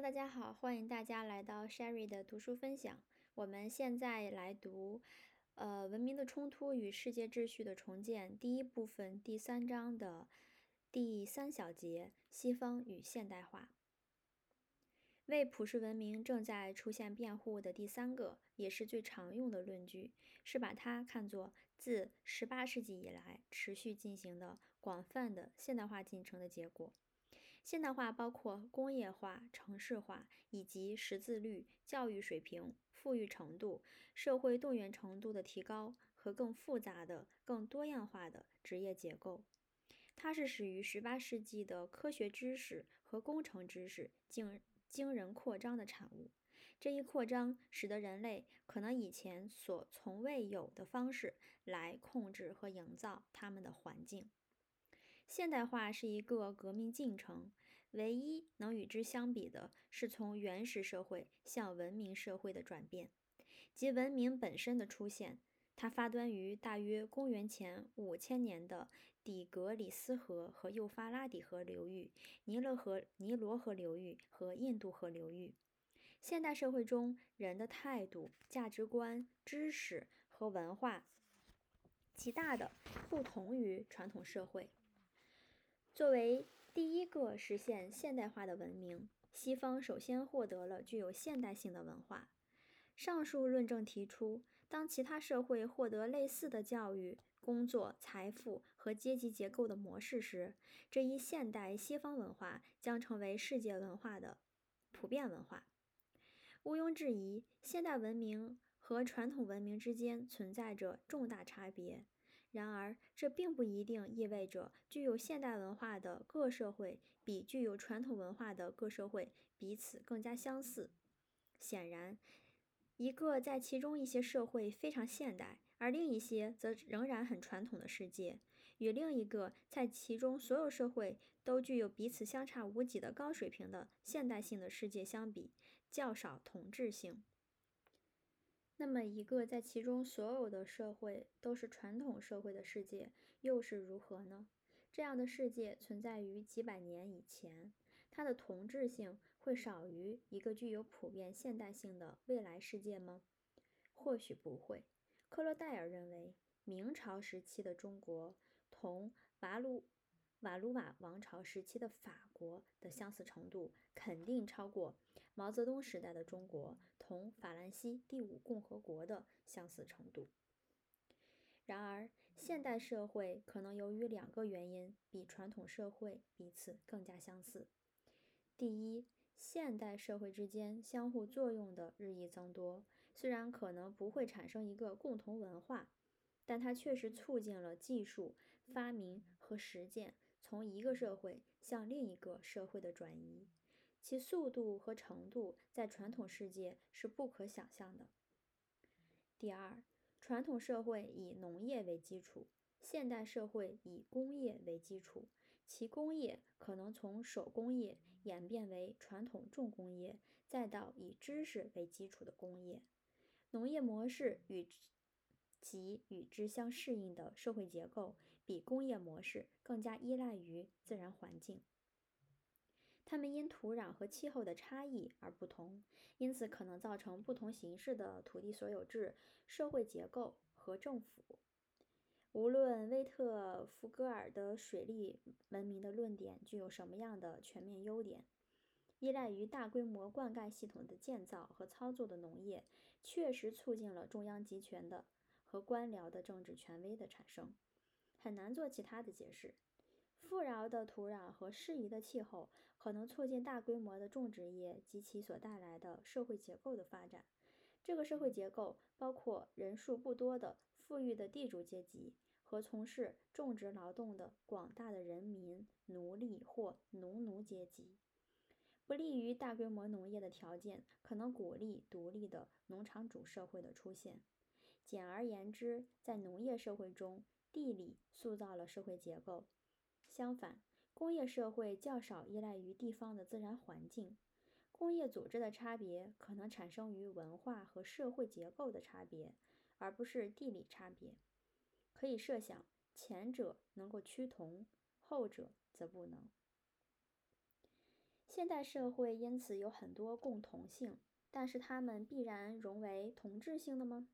大家好，欢迎大家来到 Sherry 的读书分享。我们现在来读，呃，《文明的冲突与世界秩序的重建》第一部分第三章的第三小节：西方与现代化。为普世文明正在出现辩护的第三个，也是最常用的论据，是把它看作自18世纪以来持续进行的广泛的现代化进程的结果。现代化包括工业化、城市化，以及识字率、教育水平、富裕程度、社会动员程度的提高和更复杂的、更多样化的职业结构。它是始于18世纪的科学知识和工程知识惊惊人扩张的产物。这一扩张使得人类可能以前所从未有的方式来控制和营造他们的环境。现代化是一个革命进程，唯一能与之相比的是从原始社会向文明社会的转变，即文明本身的出现。它发端于大约公元前五千年的底格里斯河和幼发拉底河流域、尼勒河、尼罗河流域和印度河流域。现代社会中人的态度、价值观、知识和文化极大的不同于传统社会。作为第一个实现现代化的文明，西方首先获得了具有现代性的文化。上述论证提出，当其他社会获得类似的教育、工作、财富和阶级结构的模式时，这一现代西方文化将成为世界文化的普遍文化。毋庸置疑，现代文明和传统文明之间存在着重大差别。然而，这并不一定意味着具有现代文化的各社会比具有传统文化的各社会彼此更加相似。显然，一个在其中一些社会非常现代，而另一些则仍然很传统的世界，与另一个在其中所有社会都具有彼此相差无几的高水平的现代性的世界相比，较少同质性。那么，一个在其中所有的社会都是传统社会的世界又是如何呢？这样的世界存在于几百年以前，它的同质性会少于一个具有普遍现代性的未来世界吗？或许不会。克洛戴尔认为，明朝时期的中国同瓦鲁。瓦卢瓦王朝时期的法国的相似程度肯定超过毛泽东时代的中国同法兰西第五共和国的相似程度。然而，现代社会可能由于两个原因比传统社会彼此更加相似：第一，现代社会之间相互作用的日益增多，虽然可能不会产生一个共同文化，但它确实促进了技术发明和实践。从一个社会向另一个社会的转移，其速度和程度在传统世界是不可想象的。第二，传统社会以农业为基础，现代社会以工业为基础，其工业可能从手工业演变为传统重工业，再到以知识为基础的工业。农业模式与。其与之相适应的社会结构比工业模式更加依赖于自然环境，它们因土壤和气候的差异而不同，因此可能造成不同形式的土地所有制、社会结构和政府。无论威特福格尔的水利文明的论点具有什么样的全面优点，依赖于大规模灌溉系统的建造和操作的农业确实促进了中央集权的。和官僚的政治权威的产生，很难做其他的解释。富饶的土壤和适宜的气候可能促进大规模的种植业及其所带来的社会结构的发展。这个社会结构包括人数不多的富裕的地主阶级和从事种植劳动的广大的人民、奴隶或农奴阶级。不利于大规模农业的条件可能鼓励独立的农场主社会的出现。简而言之，在农业社会中，地理塑造了社会结构；相反，工业社会较少依赖于地方的自然环境。工业组织的差别可能产生于文化和社会结构的差别，而不是地理差别。可以设想，前者能够趋同，后者则不能。现代社会因此有很多共同性，但是它们必然融为同质性的吗？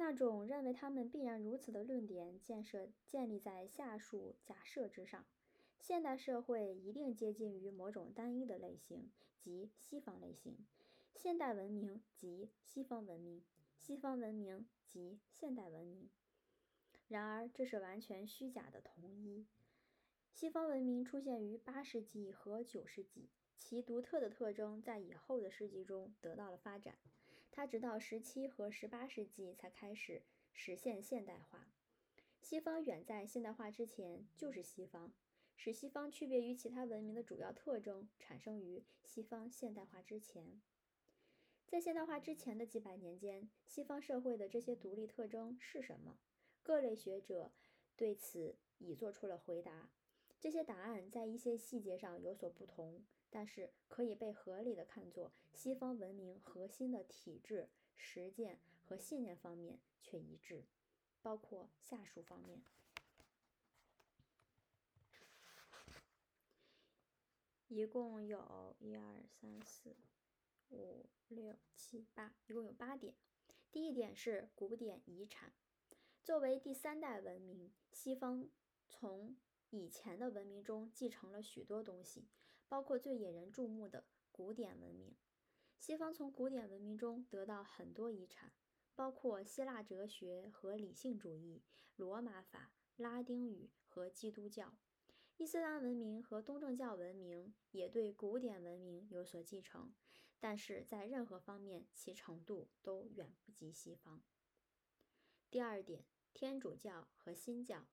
那种认为他们必然如此的论点，建设建立在下述假设之上：现代社会一定接近于某种单一的类型，即西方类型；现代文明即西方文明；西方文明即现代文明。然而，这是完全虚假的同一。西方文明出现于八世纪和九世纪，其独特的特征在以后的世纪中得到了发展。它直到十七和十八世纪才开始实现现代化。西方远在现代化之前就是西方，使西方区别于其他文明的主要特征产生于西方现代化之前。在现代化之前的几百年间，西方社会的这些独立特征是什么？各类学者对此已做出了回答。这些答案在一些细节上有所不同，但是可以被合理的看作西方文明核心的体制、实践和信念方面却一致，包括下述方面：一共有一二三四五六七八，一共有八点。第一点是古典遗产，作为第三代文明，西方从以前的文明中继承了许多东西，包括最引人注目的古典文明。西方从古典文明中得到很多遗产，包括希腊哲学和理性主义、罗马法、拉丁语和基督教。伊斯兰文明和东正教文明也对古典文明有所继承，但是在任何方面其程度都远不及西方。第二点，天主教和新教。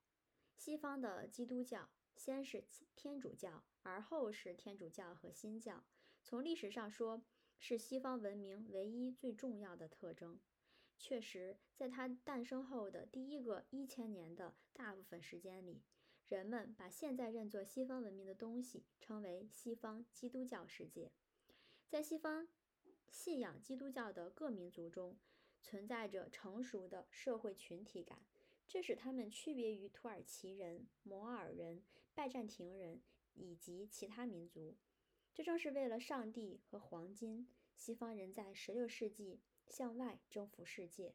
西方的基督教先是天主教，而后是天主教和新教。从历史上说，是西方文明唯一最重要的特征。确实，在它诞生后的第一个一千年的大部分时间里，人们把现在认作西方文明的东西称为西方基督教世界。在西方信仰基督教的各民族中，存在着成熟的社会群体感。这使他们区别于土耳其人、摩尔人、拜占庭人以及其他民族。这正是为了上帝和黄金，西方人在16世纪向外征服世界。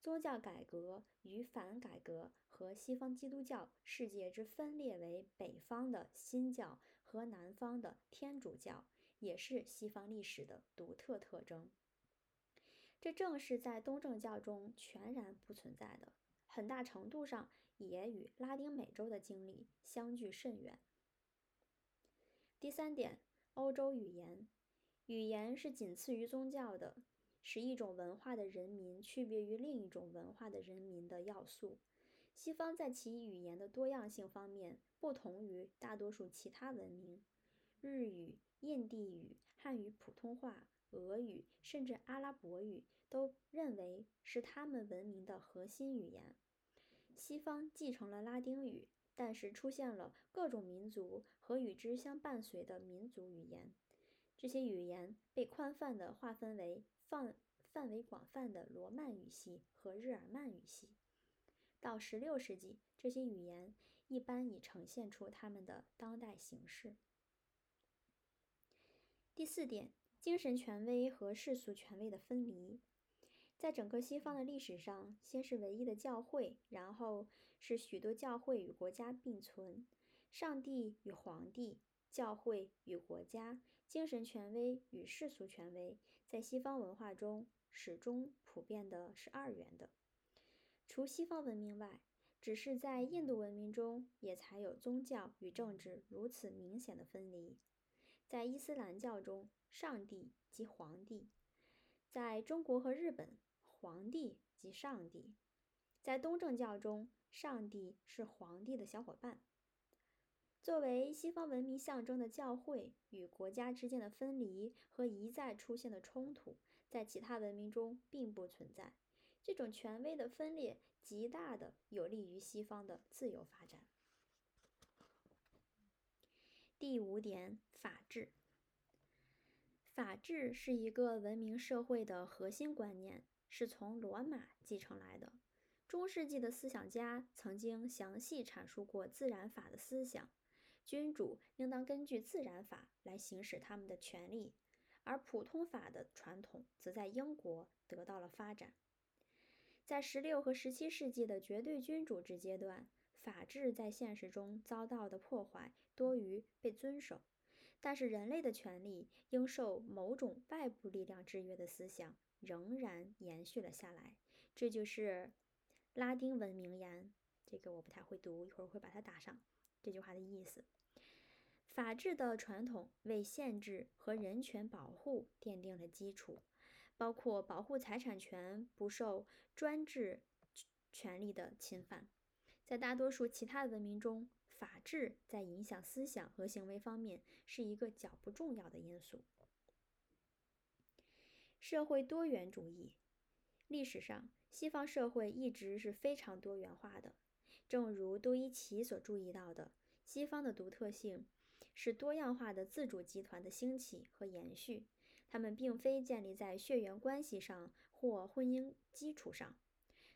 宗教改革与反改革和西方基督教世界之分裂为北方的新教和南方的天主教，也是西方历史的独特特征。这正是在东正教中全然不存在的。很大程度上也与拉丁美洲的经历相距甚远。第三点，欧洲语言，语言是仅次于宗教的，使一种文化的人民区别于另一种文化的人民的要素。西方在其语言的多样性方面不同于大多数其他文明。日语、印地语、汉语普通话、俄语，甚至阿拉伯语，都认为是他们文明的核心语言。西方继承了拉丁语，但是出现了各种民族和与之相伴随的民族语言。这些语言被宽泛地划分为范范围广泛的罗曼语系和日耳曼语系。到16世纪，这些语言一般已呈现出它们的当代形式。第四点，精神权威和世俗权威的分离。在整个西方的历史上，先是唯一的教会，然后是许多教会与国家并存。上帝与皇帝、教会与国家、精神权威与世俗权威，在西方文化中始终普遍的是二元的。除西方文明外，只是在印度文明中也才有宗教与政治如此明显的分离。在伊斯兰教中，上帝即皇帝；在中国和日本。皇帝及上帝，在东正教中，上帝是皇帝的小伙伴。作为西方文明象征的教会与国家之间的分离和一再出现的冲突，在其他文明中并不存在。这种权威的分裂极大的有利于西方的自由发展。第五点，法治。法治是一个文明社会的核心观念。是从罗马继承来的。中世纪的思想家曾经详细阐述过自然法的思想。君主应当根据自然法来行使他们的权利，而普通法的传统则在英国得到了发展。在16和17世纪的绝对君主制阶段，法治在现实中遭到的破坏多于被遵守。但是，人类的权利应受某种外部力量制约的思想仍然延续了下来。这就是拉丁文名言，这个我不太会读，一会儿会把它打上。这句话的意思：法治的传统为限制和人权保护奠定了基础，包括保护财产权不受专制权力的侵犯。在大多数其他文明中，法治在影响思想和行为方面是一个较不重要的因素。社会多元主义，历史上西方社会一直是非常多元化的。正如多伊奇所注意到的，西方的独特性是多样化的自主集团的兴起和延续。它们并非建立在血缘关系上或婚姻基础上。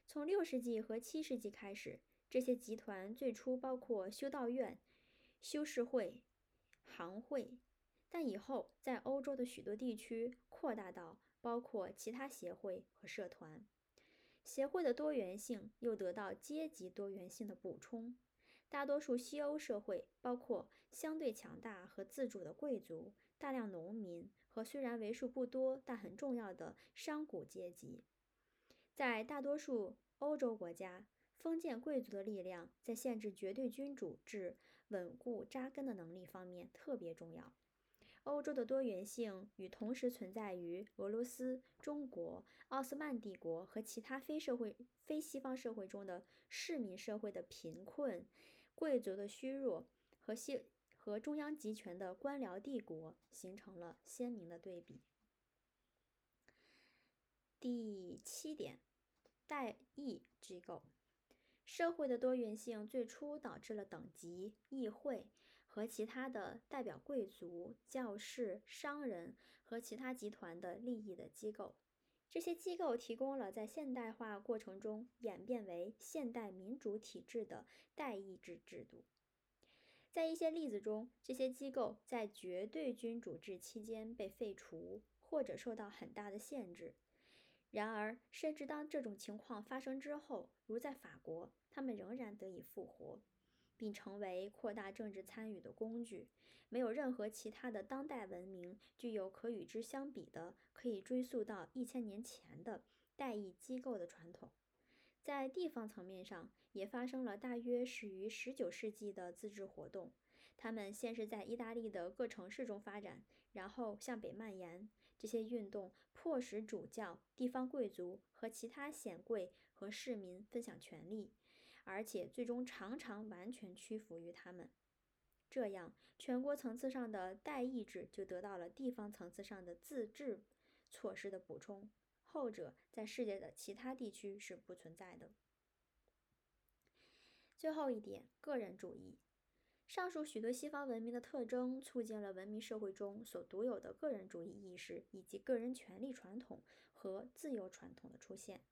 从六世纪和七世纪开始。这些集团最初包括修道院、修士会、行会，但以后在欧洲的许多地区扩大到包括其他协会和社团。协会的多元性又得到阶级多元性的补充。大多数西欧社会包括相对强大和自主的贵族、大量农民和虽然为数不多但很重要的商贾阶级。在大多数欧洲国家。封建贵族的力量在限制绝对君主制稳固扎根的能力方面特别重要。欧洲的多元性与同时存在于俄罗斯、中国、奥斯曼帝国和其他非社会、非西方社会中的市民社会的贫困、贵族的虚弱和西和中央集权的官僚帝国形成了鲜明的对比。第七点，代议机构。社会的多元性最初导致了等级、议会和其他的代表贵族、教士、商人和其他集团的利益的机构。这些机构提供了在现代化过程中演变为现代民主体制的代议制制度。在一些例子中，这些机构在绝对君主制期间被废除或者受到很大的限制。然而，甚至当这种情况发生之后，如在法国，他们仍然得以复活，并成为扩大政治参与的工具。没有任何其他的当代文明具有可与之相比的、可以追溯到一千年前的代议机构的传统。在地方层面上，也发生了大约始于十九世纪的自治活动。他们先是在意大利的各城市中发展，然后向北蔓延。这些运动迫使主教、地方贵族和其他显贵和市民分享权利，而且最终常常完全屈服于他们。这样，全国层次上的代议制就得到了地方层次上的自治措施的补充，后者在世界的其他地区是不存在的。最后一点，个人主义。上述许多西方文明的特征，促进了文明社会中所独有的个人主义意识以及个人权利传统和自由传统的出现。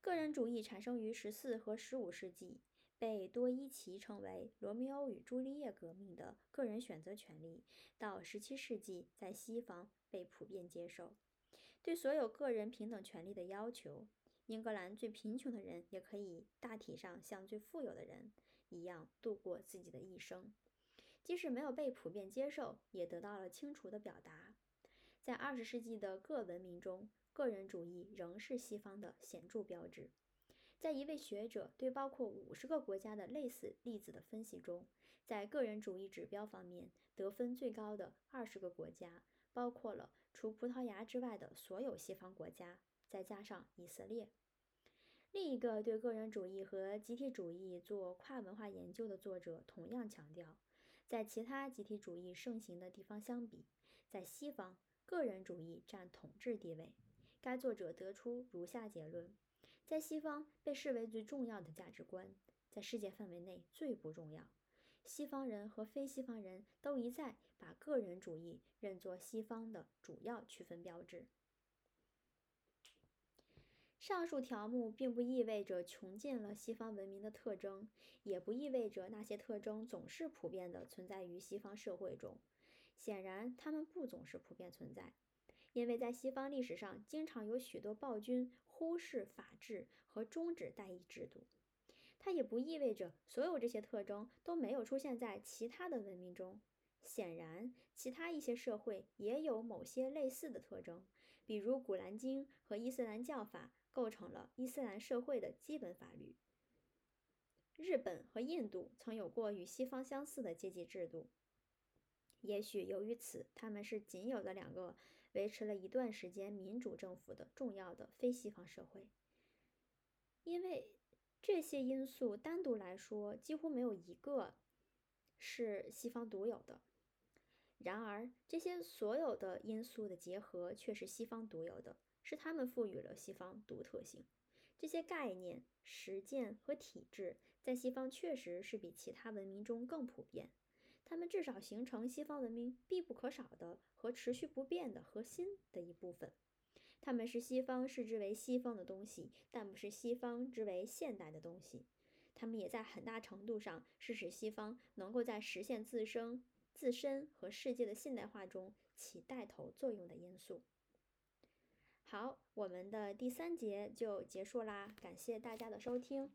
个人主义产生于十四和十五世纪，被多伊奇称为“罗密欧与朱丽叶革命”的个人选择权利，到十七世纪在西方被普遍接受。对所有个人平等权利的要求，英格兰最贫穷的人也可以大体上像最富有的人。一样度过自己的一生，即使没有被普遍接受，也得到了清楚的表达。在二十世纪的各文明中，个人主义仍是西方的显著标志。在一位学者对包括五十个国家的类似例子的分析中，在个人主义指标方面得分最高的二十个国家，包括了除葡萄牙之外的所有西方国家，再加上以色列。另一个对个人主义和集体主义做跨文化研究的作者同样强调，在其他集体主义盛行的地方相比，在西方个人主义占统治地位。该作者得出如下结论：在西方被视为最重要的价值观，在世界范围内最不重要。西方人和非西方人都一再把个人主义认作西方的主要区分标志。上述条目并不意味着穷尽了西方文明的特征，也不意味着那些特征总是普遍的存在于西方社会中。显然，它们不总是普遍存在，因为在西方历史上，经常有许多暴君忽视法治和终止代议制度。它也不意味着所有这些特征都没有出现在其他的文明中。显然，其他一些社会也有某些类似的特征，比如《古兰经》和伊斯兰教法。构成了伊斯兰社会的基本法律。日本和印度曾有过与西方相似的阶级制度，也许由于此，他们是仅有的两个维持了一段时间民主政府的重要的非西方社会。因为这些因素单独来说，几乎没有一个是西方独有的。然而，这些所有的因素的结合却是西方独有的。是他们赋予了西方独特性。这些概念、实践和体制在西方确实是比其他文明中更普遍。它们至少形成西方文明必不可少的和持续不变的核心的一部分。它们是西方视之为西方的东西，但不是西方之为现代的东西。它们也在很大程度上是使西方能够在实现自身、自身和世界的现代化中起带头作用的因素。好，我们的第三节就结束啦，感谢大家的收听。